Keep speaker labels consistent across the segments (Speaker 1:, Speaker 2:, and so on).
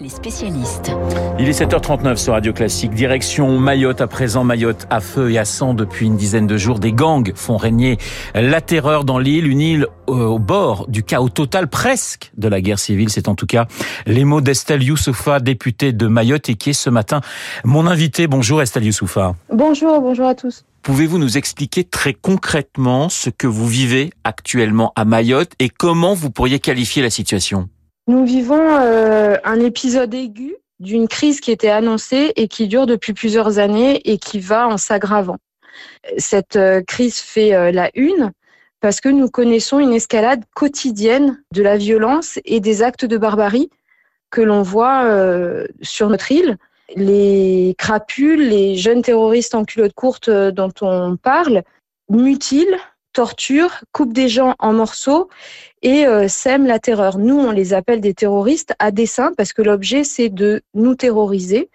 Speaker 1: les spécialistes.
Speaker 2: Il est 7h39 sur Radio Classique. Direction Mayotte à présent. Mayotte à feu et à sang depuis une dizaine de jours. Des gangs font régner la terreur dans l'île. Une île au bord du chaos total presque de la guerre civile. C'est en tout cas les mots d'Estelle Youssoufa, députée de Mayotte et qui est ce matin mon invité. Bonjour Estelle Youssoufa.
Speaker 3: Bonjour, bonjour à tous.
Speaker 2: Pouvez-vous nous expliquer très concrètement ce que vous vivez actuellement à Mayotte et comment vous pourriez qualifier la situation?
Speaker 3: Nous vivons euh, un épisode aigu d'une crise qui était annoncée et qui dure depuis plusieurs années et qui va en s'aggravant. Cette euh, crise fait euh, la une parce que nous connaissons une escalade quotidienne de la violence et des actes de barbarie que l'on voit sur notre île. Les crapules, les jeunes terroristes en culotte courte dont on parle, mutilent, torturent, coupent des gens en morceaux et euh, sèment la terreur. Nous, on les appelle des terroristes à dessein parce que l'objet, c'est de nous terroriser.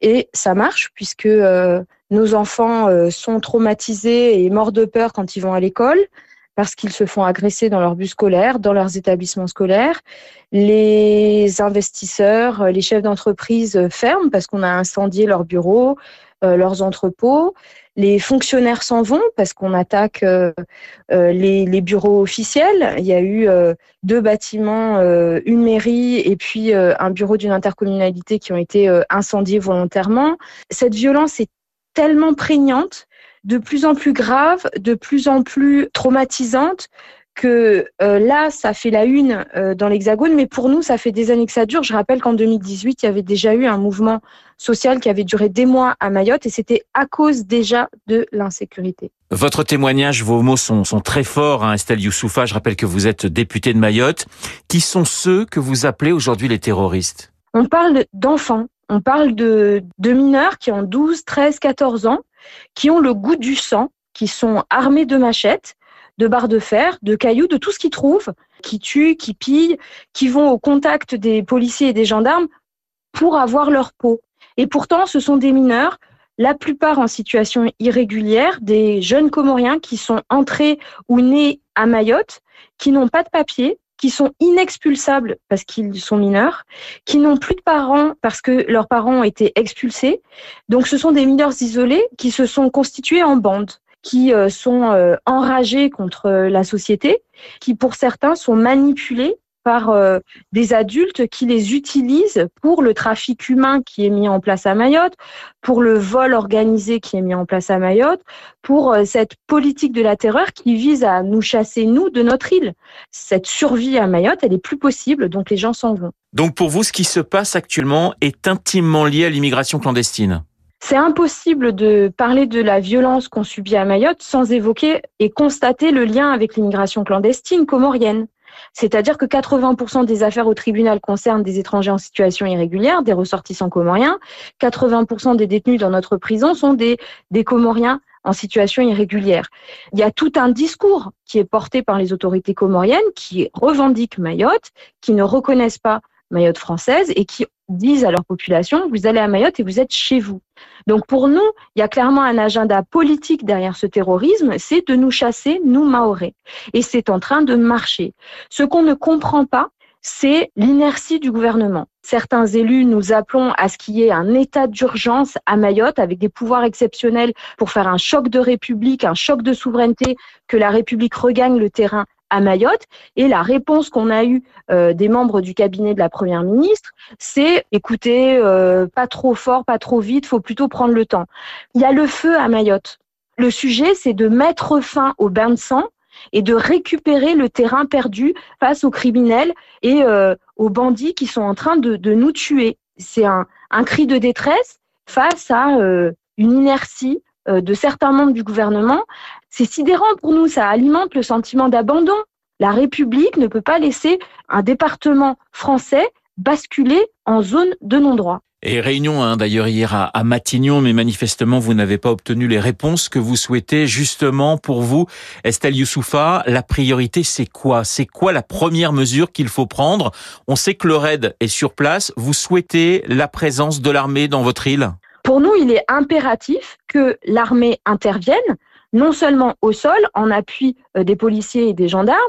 Speaker 3: Et ça marche puisque euh, nos enfants euh, sont traumatisés et morts de peur quand ils vont à l'école parce qu'ils se font agresser dans leur bus scolaire, dans leurs établissements scolaires. Les investisseurs, les chefs d'entreprise ferment parce qu'on a incendié leurs bureaux, leurs entrepôts les fonctionnaires s'en vont parce qu'on attaque euh, euh, les, bureaux officiels. Il y a eu euh, deux bâtiments, une mairie et puis un bureau d'une intercommunalité qui ont été incendiés volontairement. Cette violence est tellement prégnante, de plus en plus grave, de plus en plus traumatisante que euh, là, ça fait la une euh, dans l'Hexagone, mais pour nous, ça fait des années que ça dure. Je rappelle qu'en 2018, il y avait déjà eu un mouvement social qui avait duré des mois à Mayotte, et c'était à cause déjà de l'insécurité.
Speaker 2: Votre témoignage, vos mots sont, sont très forts, hein, Estelle Youssoufa. Je rappelle que vous êtes députée de Mayotte. Qui sont ceux que vous appelez aujourd'hui les terroristes?
Speaker 3: On parle d'enfants, on parle de, de mineurs qui ont 12, 13, 14 ans, qui ont le goût du sang, qui sont armés de machettes, de barres de fer, de cailloux, de tout ce qu'ils trouvent, qui tuent, qui pillent, qui vont au contact des policiers et des gendarmes pour avoir leur peau. Et pourtant, ce sont des mineurs, la plupart en situation irrégulière, des jeunes Comoriens qui sont entrés ou nés à Mayotte, qui n'ont pas de papier, qui sont inexpulsables parce qu'ils sont mineurs, qui n'ont plus de parents parce que leurs parents ont été expulsés. Donc ce sont des mineurs isolés qui se sont constitués en bandes qui euh, sont euh, enragés contre euh, la société, qui pour certains sont manipulés par des adultes qui les utilisent pour le trafic humain qui est mis en place à Mayotte, pour le vol organisé qui est mis en place à Mayotte, pour cette politique de la terreur qui vise à nous chasser, nous, de notre île. Cette survie à Mayotte, elle est plus possible, donc les gens s'en vont.
Speaker 2: Donc pour vous, ce qui se passe actuellement est intimement lié à l'immigration clandestine?
Speaker 3: C'est impossible de parler de la violence qu'on subit à Mayotte sans évoquer et constater le lien avec l'immigration clandestine comorienne. C'est-à-dire que 80% des affaires au tribunal concernent des étrangers en situation irrégulière, des ressortissants comoriens. 80% des détenus dans notre prison sont des, des comoriens en situation irrégulière. Il y a tout un discours qui est porté par les autorités comoriennes qui revendiquent Mayotte, qui ne reconnaissent pas Mayotte française et qui disent à leur population, vous allez à Mayotte et vous êtes chez vous. Donc pour nous, il y a clairement un agenda politique derrière ce terrorisme, c'est de nous chasser, nous Maorés. Et c'est en train de marcher. Ce qu'on ne comprend pas, c'est l'inertie du gouvernement. Certains élus nous appelons à ce qu'il y ait un état d'urgence à Mayotte avec des pouvoirs exceptionnels pour faire un choc de république, un choc de souveraineté, que la République regagne le terrain à Mayotte. Et la réponse qu'on a eue euh, des membres du cabinet de la Première ministre, c'est écoutez, euh, pas trop fort, pas trop vite, faut plutôt prendre le temps. Il y a le feu à Mayotte. Le sujet, c'est de mettre fin au bain de sang et de récupérer le terrain perdu face aux criminels et euh, aux bandits qui sont en train de, nous tuer. C'est un, cri de détresse face à une inertie de certains membres du gouvernement c'est sidérant pour nous, ça alimente le sentiment d'abandon. La République ne peut pas laisser un département français basculer en zone de non-droit.
Speaker 2: Et réunion hein, d'ailleurs hier à, Matignon, mais manifestement vous n'avez pas obtenu les réponses que vous souhaitez. Justement pour vous, Estelle Youssoufa, la priorité c'est quoi? C'est quoi la première mesure qu'il faut prendre? On sait que le RAID est sur place. Vous souhaitez la présence de l'armée dans votre île?
Speaker 3: Pour nous, il est impératif que l'armée intervienne non seulement au sol, en appui euh, des policiers et des gendarmes,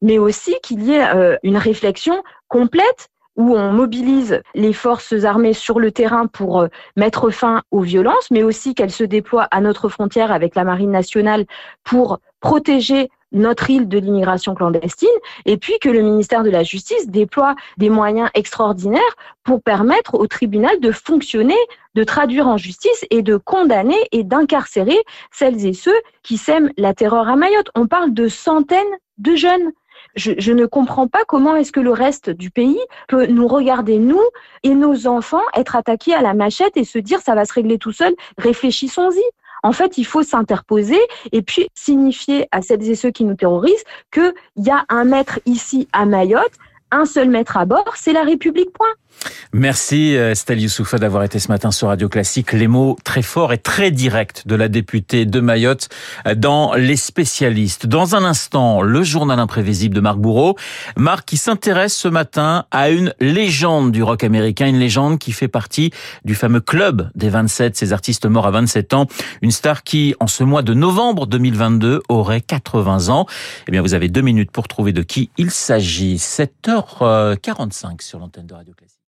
Speaker 3: mais aussi qu'il y ait euh, une réflexion complète où on mobilise les forces armées sur le terrain pour euh, mettre fin aux violences, mais aussi qu'elles se déploient à notre frontière avec la Marine nationale pour protéger notre île de l'immigration clandestine, et puis que le ministère de la Justice déploie des moyens extraordinaires pour permettre au tribunal de fonctionner, de traduire en justice et de condamner et d'incarcérer celles et ceux qui sèment la terreur à Mayotte. On parle de centaines de jeunes. Je, ne comprends pas comment est-ce que le reste du pays peut nous regarder, nous et nos enfants, être attaqués à la machette et se dire ça va se régler tout seul. Réfléchissons-y. En fait, il faut s'interposer et puis signifier à celles et ceux qui nous terrorisent qu'il y a un maître ici à Mayotte, un seul maître à bord, c'est la République, point.
Speaker 2: Merci euh, Estelle Youssoufa d'avoir été ce matin sur Radio Classique. Les mots très forts et très directs de la députée de Mayotte dans Les spécialistes. Dans un instant, le journal imprévisible de Marc Bourreau. Marc qui s'intéresse ce matin à une légende du rock américain, une légende qui fait partie du fameux club des 27, ces artistes morts à 27 ans. Une star qui, en ce mois de novembre 2022, aurait 80 ans. Eh bien, vous avez deux minutes pour trouver de qui il s'agit. 7h45 sur l'antenne de Radio Classique.